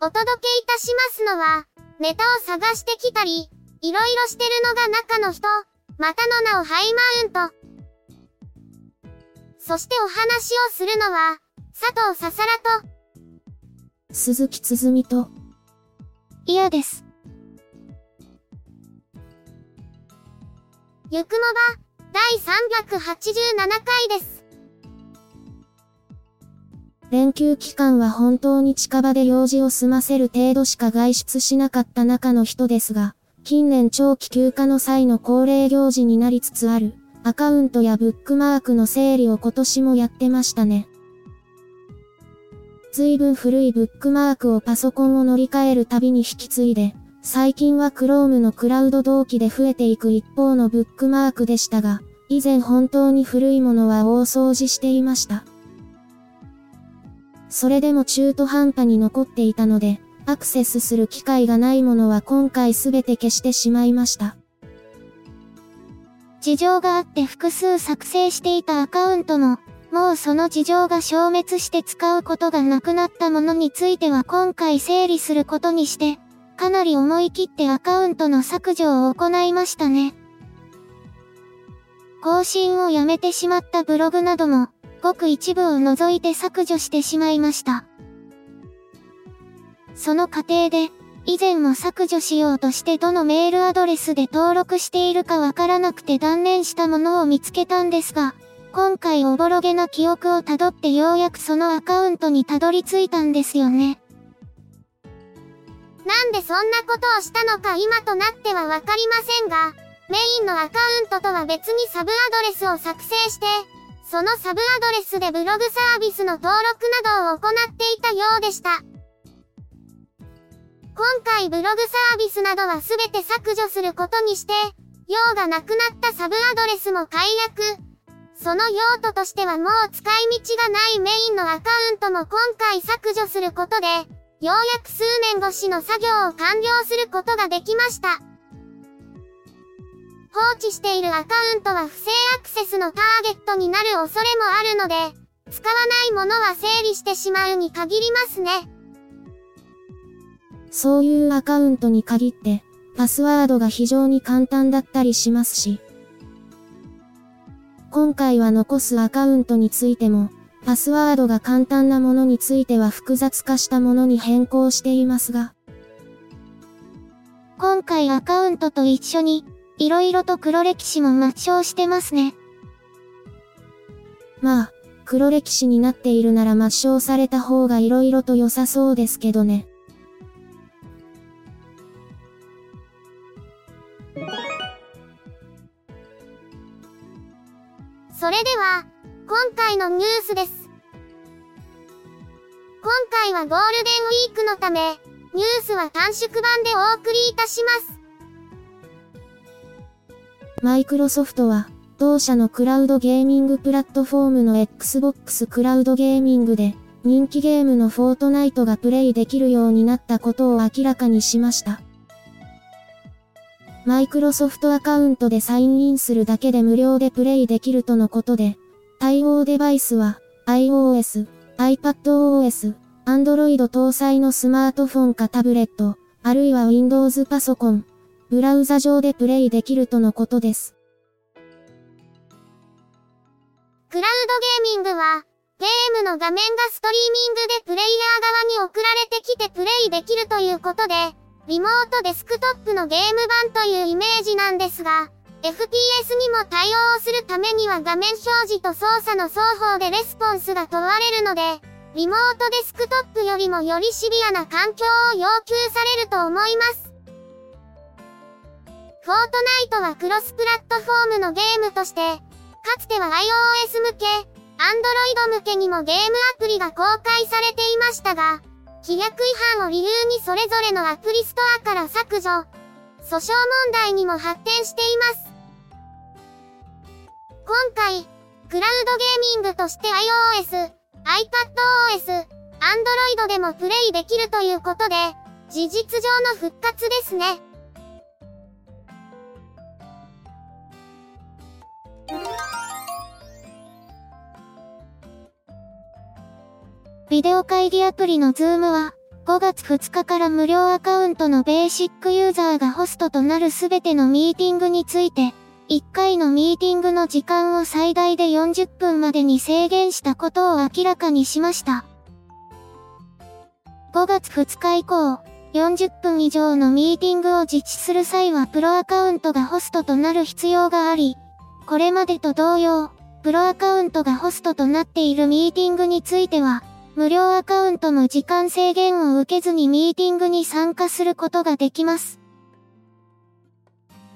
お届けいたしますのは、ネタを探してきたり、いろいろしてるのが中の人、またの名をハイマウント。そしてお話をするのは、佐藤ささらと、鈴木つづみと、嫌です。ゆくもば、第387回です。連休期間は本当に近場で用事を済ませる程度しか外出しなかった中の人ですが、近年長期休暇の際の恒例行事になりつつある、アカウントやブックマークの整理を今年もやってましたね。随分古いブックマークをパソコンを乗り換えるたびに引き継いで、最近は Chrome のクラウド同期で増えていく一方のブックマークでしたが、以前本当に古いものは大掃除していました。それでも中途半端に残っていたので、アクセスする機会がないものは今回すべて消してしまいました。事情があって複数作成していたアカウントも、もうその事情が消滅して使うことがなくなったものについては今回整理することにして、かなり思い切ってアカウントの削除を行いましたね。更新をやめてしまったブログなども、ごく一部を除いて削除してしまいました。その過程で、以前も削除しようとしてどのメールアドレスで登録しているかわからなくて断念したものを見つけたんですが、今回おぼろげな記憶をたどってようやくそのアカウントにたどり着いたんですよね。なんでそんなことをしたのか今となってはわかりませんが、メインのアカウントとは別にサブアドレスを作成して、そのサブアドレスでブログサービスの登録などを行っていたようでした。今回ブログサービスなどはすべて削除することにして、用がなくなったサブアドレスも解約。その用途としてはもう使い道がないメインのアカウントも今回削除することで、ようやく数年越しの作業を完了することができました。放置しているアカウントは不正アクセスのターゲットになる恐れもあるので、使わないものは整理してしまうに限りますね。そういうアカウントに限って、パスワードが非常に簡単だったりしますし。今回は残すアカウントについても、パスワードが簡単なものについては複雑化したものに変更していますが。今回アカウントと一緒に、いろいろと黒歴史も抹消してますね。まあ、黒歴史になっているなら抹消された方がいろいろと良さそうですけどね。それでは、今回のニュースです。今回はゴールデンウィークのため、ニュースは短縮版でお送りいたします。マイクロソフトは、同社のクラウドゲーミングプラットフォームの Xbox クラウドゲーミングで、人気ゲームのフォートナイトがプレイできるようになったことを明らかにしました。マイクロソフトアカウントでサインインするだけで無料でプレイできるとのことで、対応デバイスは iOS、iPadOS、Android 搭載のスマートフォンかタブレット、あるいは Windows パソコン、ブラウザ上でプレイできるとのことです。クラウドゲーミングは、ゲームの画面がストリーミングでプレイヤー側に送られてきてプレイできるということで、リモートデスクトップのゲーム版というイメージなんですが、FPS にも対応するためには画面表示と操作の双方でレスポンスが問われるので、リモートデスクトップよりもよりシビアな環境を要求されると思います。フォートナイトはクロスプラットフォームのゲームとして、かつては iOS 向け、Android 向けにもゲームアプリが公開されていましたが、規約違反を理由にそれぞれのアプリストアから削除、訴訟問題にも発展しています。今回、クラウドゲーミングとして iOS、iPadOS、Android でもプレイできるということで、事実上の復活ですね。ビデオ会議アプリの Zoom は、5月2日から無料アカウントのベーシックユーザーがホストとなるすべてのミーティングについて、1回のミーティングの時間を最大で40分までに制限したことを明らかにしました。5月2日以降、40分以上のミーティングを実施する際はプロアカウントがホストとなる必要があり、これまでと同様、プロアカウントがホストとなっているミーティングについては、無料アカウントも時間制限を受けずにミーティングに参加することができます。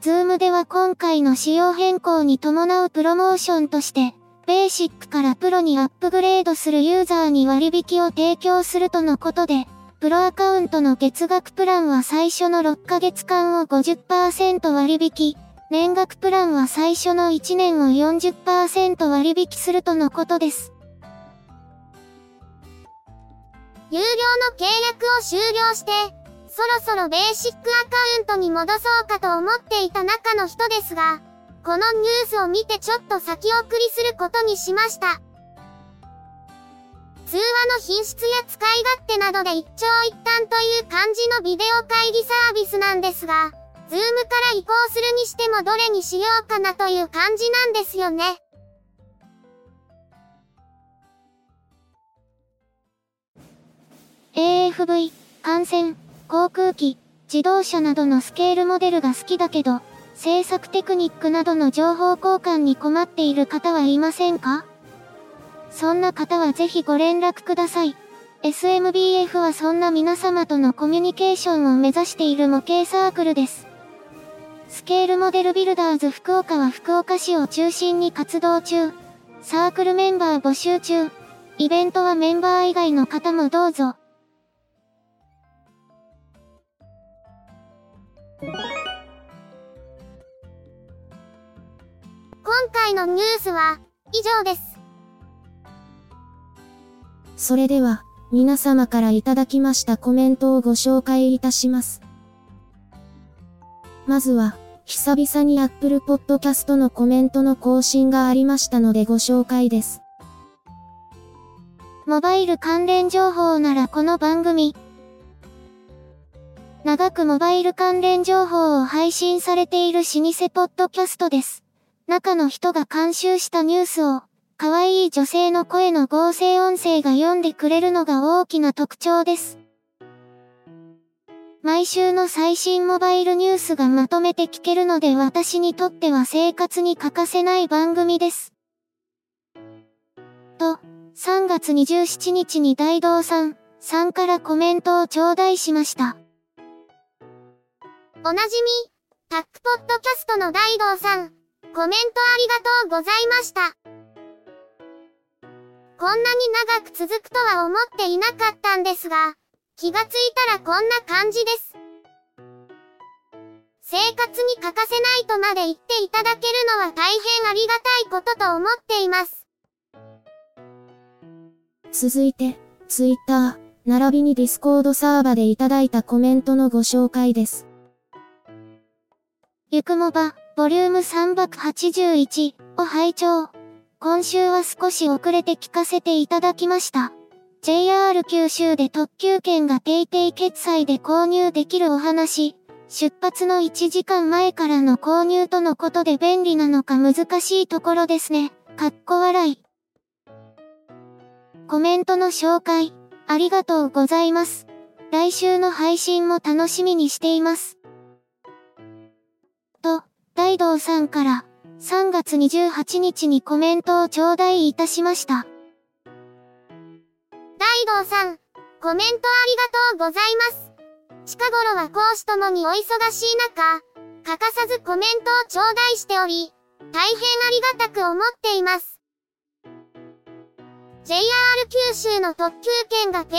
Zoom では今回の仕様変更に伴うプロモーションとして、ベーシックからプロにアップグレードするユーザーに割引を提供するとのことで、プロアカウントの月額プランは最初の6ヶ月間を50%割引、年額プランは最初の1年を40%割引するとのことです。有料の契約を終了して、そろそろベーシックアカウントに戻そうかと思っていた中の人ですが、このニュースを見てちょっと先送りすることにしました。通話の品質や使い勝手などで一長一短という感じのビデオ会議サービスなんですが、ズームから移行するにしてもどれにしようかなという感じなんですよね。FV、艦船、航空機、自動車などのスケールモデルが好きだけど、制作テクニックなどの情報交換に困っている方はいませんか？そんな方はぜひご連絡ください。SMBF はそんな皆様とのコミュニケーションを目指している模型サークルです。スケールモデルビルダーズ福岡は福岡市を中心に活動中。サークルメンバー募集中。イベントはメンバー以外の方もどうぞ。今回のニュースは以上です。それでは、皆様からいただきましたコメントをご紹介いたします。まずは、久々に Apple Podcast のコメントの更新がありましたのでご紹介です。モバイル関連情報ならこの番組、長くモバイル関連情報を配信されている老舗ポッドキャストです。中の人が監修したニュースを、可愛い女性の声の合成音声が読んでくれるのが大きな特徴です。毎週の最新モバイルニュースがまとめて聞けるので私にとっては生活に欠かせない番組です。と、3月27日に大道さん、さんからコメントを頂戴しました。おなじみ、タックポッドキャストの大道さん、コメントありがとうございました。こんなに長く続くとは思っていなかったんですが、気がついたらこんな感じです。生活に欠かせないとまで言っていただけるのは大変ありがたいことと思っています。続いて、Twitter、並びに Discord サーバでいただいたコメントのご紹介です。ゆくもば、ボリューム381を拝聴。今週は少し遅れて聞かせていただきました。JR 九州で特急券が PayPay 決済で購入できるお話。出発の1時間前からの購入とのことで便利なのか難しいところですね。かっこ笑い。コメントの紹介、ありがとうございます。来週の配信も楽しみにしています。大道さんから、3月28日にコメントを頂戴いたしました。大道さん、コメントありがとうございます。近頃は講師ともにお忙しい中、欠かさずコメントを頂戴しており、大変ありがたく思っています。JR 九州の特急券が PayPay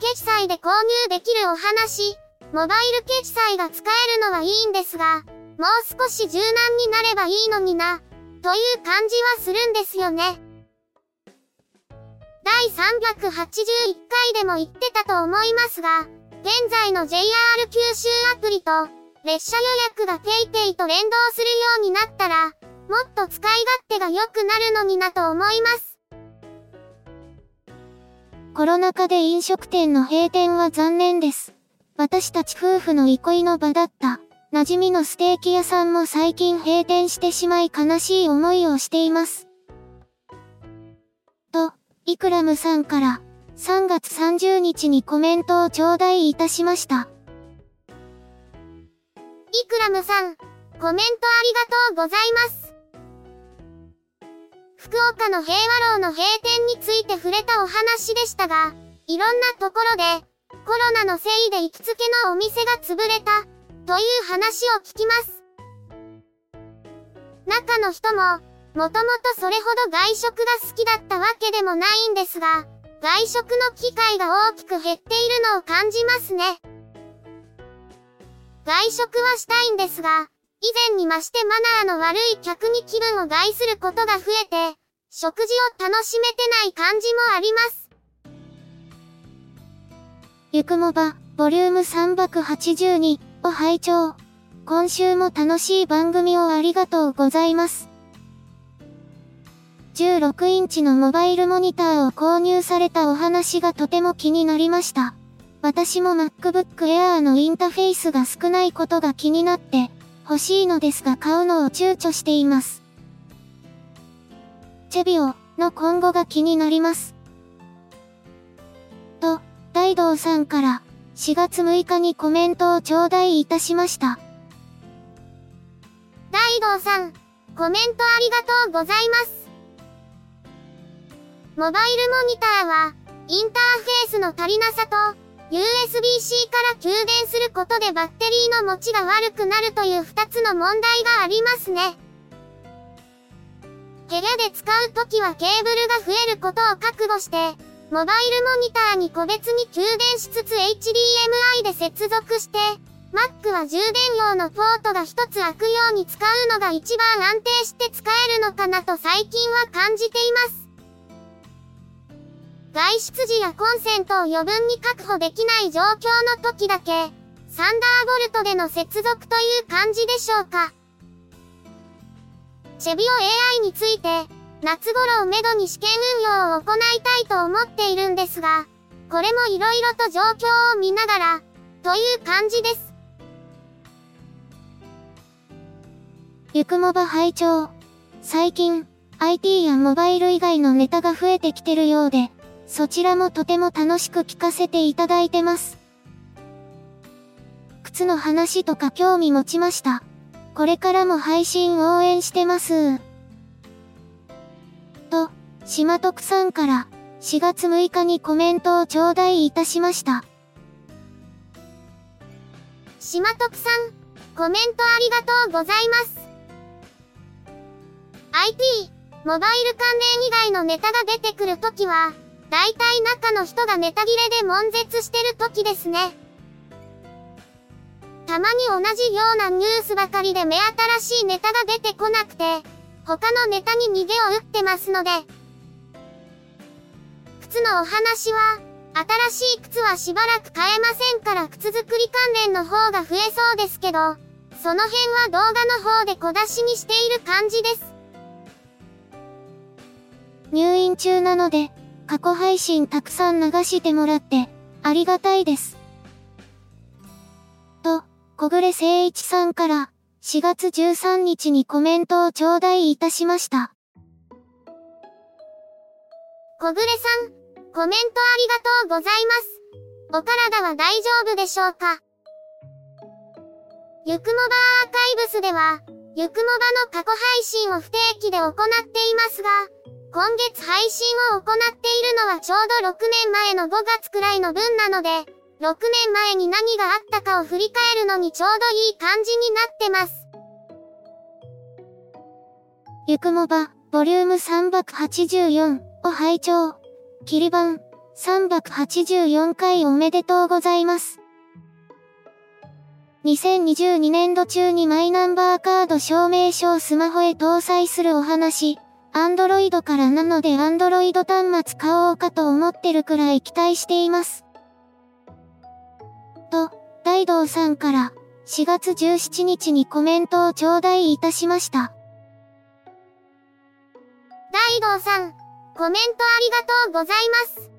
決済で購入できるお話、モバイル決済が使えるのはいいんですが、もう少し柔軟になればいいのにな、という感じはするんですよね。第381回でも言ってたと思いますが、現在の JR 九州アプリと、列車予約が PayPay と連動するようになったら、もっと使い勝手が良くなるのになと思います。コロナ禍で飲食店の閉店は残念です。私たち夫婦の憩いの場だった、馴染みのステーキ屋さんも最近閉店してしまい悲しい思いをしています。と、イクラムさんから、3月30日にコメントを頂戴いたしました。イクラムさん、コメントありがとうございます。福岡の平和楼の閉店について触れたお話でしたが、いろんなところで、コロナのせいで行きつけのお店が潰れた、という話を聞きます。中の人も、もともとそれほど外食が好きだったわけでもないんですが、外食の機会が大きく減っているのを感じますね。外食はしたいんですが、以前に増してマナーの悪い客に気分を害することが増えて、食事を楽しめてない感じもあります。ゆくもば、ボリューム382を拝聴。今週も楽しい番組をありがとうございます。16インチのモバイルモニターを購入されたお話がとても気になりました。私も MacBook Air のインターフェイスが少ないことが気になって欲しいのですが買うのを躊躇しています。チェビオの今後が気になります。と、大道さんから4月6日にコメントを頂戴いたしました。大道さん、コメントありがとうございます。モバイルモニターは、インターフェースの足りなさと、USB-C から給電することでバッテリーの持ちが悪くなるという2つの問題がありますね。部屋で使うときはケーブルが増えることを覚悟して、モバイルモニターに個別に給電しつつ HDMI で接続して、Mac は充電用のポートが一つ開くように使うのが一番安定して使えるのかなと最近は感じています。外出時やコンセントを余分に確保できない状況の時だけ、サンダーボルトでの接続という感じでしょうか。チェビオ AI について、夏頃をめどに試験運用を行いたいと思っているんですが、これも色々と状況を見ながら、という感じです。ゆくもば拝聴。最近、IT やモバイル以外のネタが増えてきてるようで、そちらもとても楽しく聞かせていただいてます。靴の話とか興味持ちました。これからも配信応援してます。と、島徳さんから4月6日にコメントを頂戴いたしました。島徳さん、コメントありがとうございます。IT、モバイル関連以外のネタが出てくるときは、だいたい中の人がネタ切れで悶絶してるときですね。たまに同じようなニュースばかりで目新しいネタが出てこなくて、他のネタに逃げを打ってますので。靴のお話は、新しい靴はしばらく買えませんから靴作り関連の方が増えそうですけど、その辺は動画の方で小出しにしている感じです。入院中なので、過去配信たくさん流してもらって、ありがたいです。と、小暮誠一さんから、4月13日にコメントを頂戴いたしました。小暮さん、コメントありがとうございます。お体は大丈夫でしょうか？ゆくもばアーカイブスでは、ゆくもばの過去配信を不定期で行っていますが、今月配信を行っているのはちょうど6年前の5月くらいの分なので、6年前に何があったかを振り返るのにちょうどいい感じになってます。ゆくもば、ボリューム384を拝聴。切り板、384回おめでとうございます。2022年度中にマイナンバーカード証明書をスマホへ搭載するお話。アンドロイドからなのでアンドロイド端末買おうかと思ってるくらい期待しています。と、大道さんから4月17日にコメントを頂戴いたしました。大道さん、コメントありがとうございます。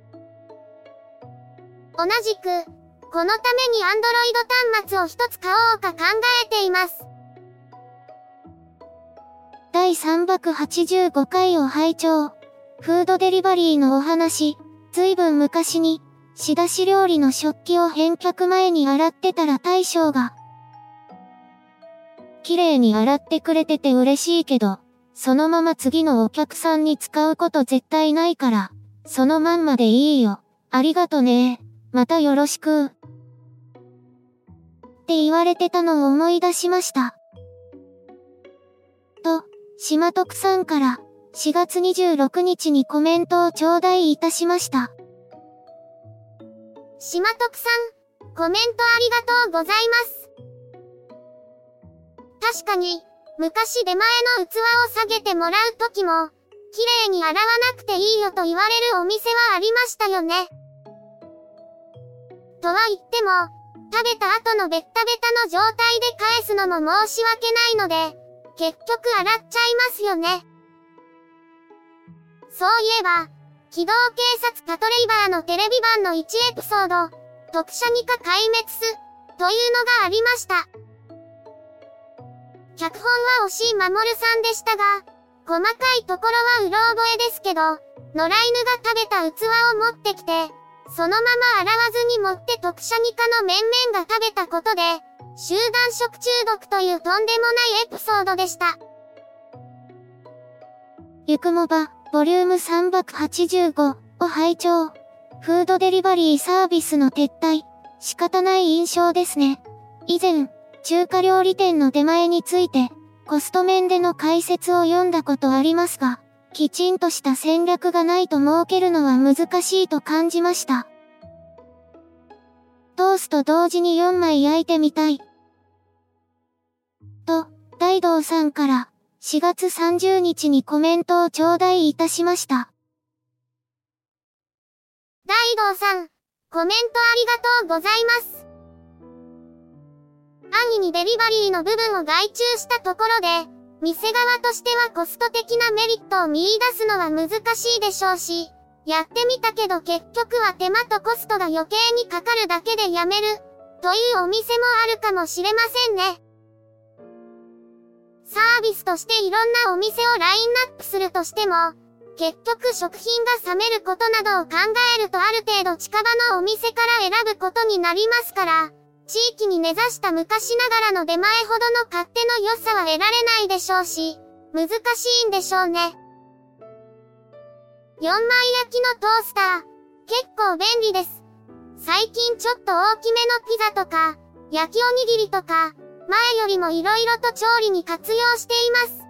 同じく、このためにアンドロイド端末を一つ買おうか考えています。第385回を拝聴。フードデリバリーのお話、ずいぶん昔に、仕出し料理の食器を返却前に洗ってたら大将が、綺麗に洗ってくれてて嬉しいけど、そのまま次のお客さんに使うこと絶対ないから、そのまんまでいいよ。ありがとね。またよろしく。って言われてたのを思い出しました。と、島徳さんから4月26日にコメントを頂戴いたしました。島徳さん、コメントありがとうございます。確かに、昔出前の器を下げてもらう時も、綺麗に洗わなくていいよと言われるお店はありましたよね。とは言っても、食べた後のベッタベタの状態で返すのも申し訳ないので、結局洗っちゃいますよね。そういえば、機動警察パトレイバーのテレビ版の1エピソード、特殊二課壊滅す、というのがありました。脚本は押井守さんでしたが、細かいところはうろ覚えですけど、野良犬が食べた器を持ってきて、そのまま洗わずに持って特殊二課の面々が食べたことで、集団食中毒というとんでもないエピソードでした。ゆくもば、ボリューム385を拝聴。フードデリバリーサービスの撤退。仕方ない印象ですね。以前、中華料理店の出前について、コスト面での解説を読んだことありますが、きちんとした戦略がないと設けるのは難しいと感じました。トースと同時に4枚焼いてみたい。と、大道さんから4月30日にコメントを頂戴いたしました。大道さん、コメントありがとうございます。安易にデリバリーの部分を外注したところで、店側としてはコスト的なメリットを見出すのは難しいでしょうし、やってみたけど結局は手間とコストが余計にかかるだけでやめる、というお店もあるかもしれませんね。サービスとしていろんなお店をラインナップするとしても、結局食品が冷めることなどを考えるとある程度近場のお店から選ぶことになりますから、地域に根ざした昔ながらの出前ほどの勝手の良さは得られないでしょうし、難しいんでしょうね。4枚焼きのトースター。結構便利です。最近ちょっと大きめのピザとか、焼きおにぎりとか、前よりも色々と調理に活用しています。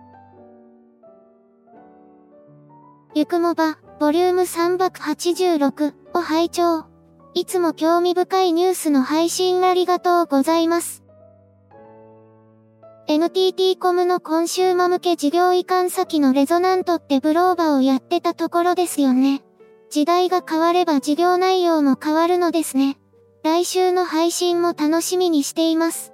ゆくもば、ボリューム386を拝聴。いつも興味深いニュースの配信ありがとうございます。NTT コムのコンシューマ向け事業移管先のレゾナントってブローバをやってたところですよね。時代が変われば事業内容も変わるのですね。来週の配信も楽しみにしています。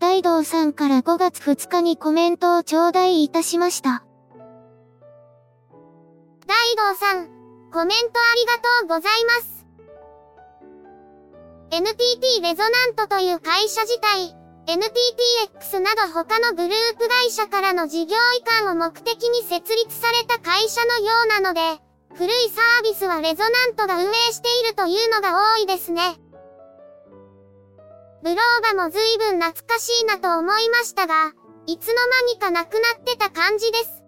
大道さんから5月2日にコメントを頂戴いたしました。大道さん、コメントありがとうございます。NTT レゾナントという会社自体、NTTX など他のグループ会社からの事業移管を目的に設立された会社のようなので、古いサービスはレゾナントが運営しているというのが多いですね。ブローバも随分懐かしいなと思いましたが、いつの間にかなくなってた感じです。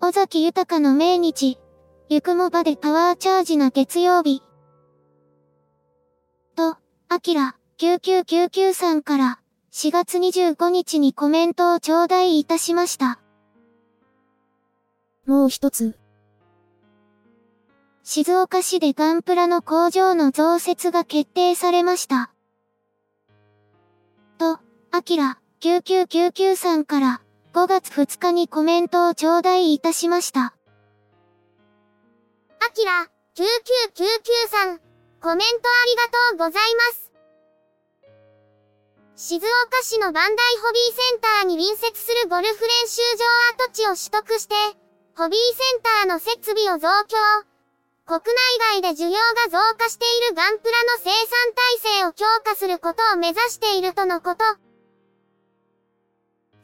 尾崎豊の命日、ゆくもばでパワーチャージな月曜日。と、あきら、9999さんから、4月25日にコメントを頂戴いたしました。もう一つ。静岡市でガンプラの工場の増設が決定されました。と、あきら、9999さんから、5月2日にコメントを頂戴いたしました。あきら、9999さん、コメントありがとうございます。静岡市のバンダイホビーセンターに隣接するゴルフ練習場跡地を取得して、ホビーセンターの設備を増強。国内外で需要が増加しているガンプラの生産体制を強化することを目指しているとのこと。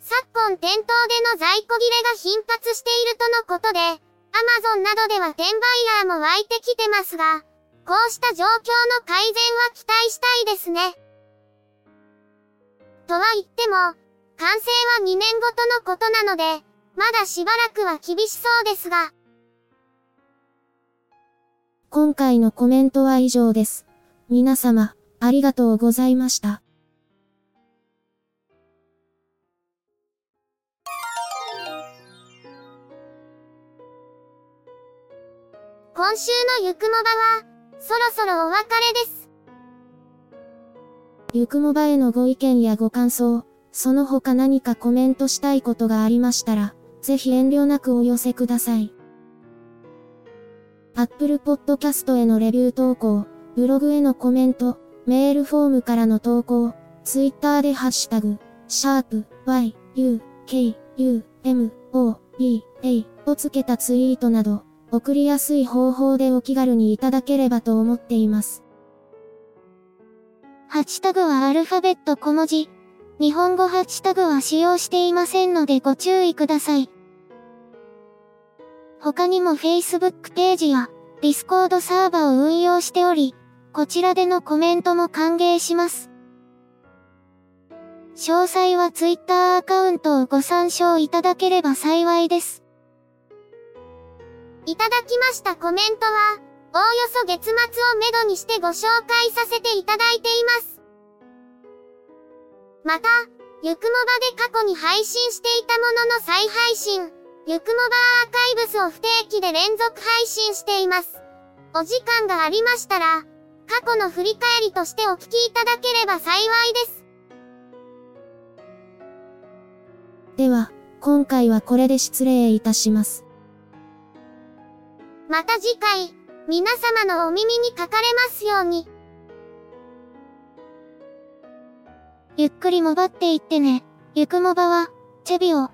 昨今店頭での在庫切れが頻発しているとのことで、アマゾンなどでは転売ヤーも湧いてきてますが、こうした状況の改善は期待したいですね。とは言っても、完成は2年ごとのことなので、まだしばらくは厳しそうですが。今回のコメントは以上です。皆様、ありがとうございました。今週のゆくもばは、そろそろお別れです。ゆくもばへのご意見やご感想、その他何かコメントしたいことがありましたら、ぜひ遠慮なくお寄せください。Apple Podcast へのレビュー投稿、ブログへのコメント、メールフォームからの投稿、Twitter でハッシュタグ、シャープ y, u, k, u, m, o, b, a をつけたツイートなど、送りやすい方法でお気軽にいただければと思っています。ハッシュタグはアルファベット小文字。日本語ハッシュタグは使用していませんのでご注意ください。他にも Facebook ページや Discord サーバを運用しており、こちらでのコメントも歓迎します。詳細は Twitter アカウントをご参照いただければ幸いです。いただきましたコメントは、おおよそ月末をめどにしてご紹介させていただいています。また、ゆくもばで過去に配信していたものの再配信、ゆくもばアーカイブスを不定期で連続配信しています。お時間がありましたら、過去の振り返りとしてお聞きいただければ幸いです。では、今回はこれで失礼いたします。また次回、皆様のお耳にかかれますように。ゆっくりもばっていってね。ゆくもばは、チェビオ。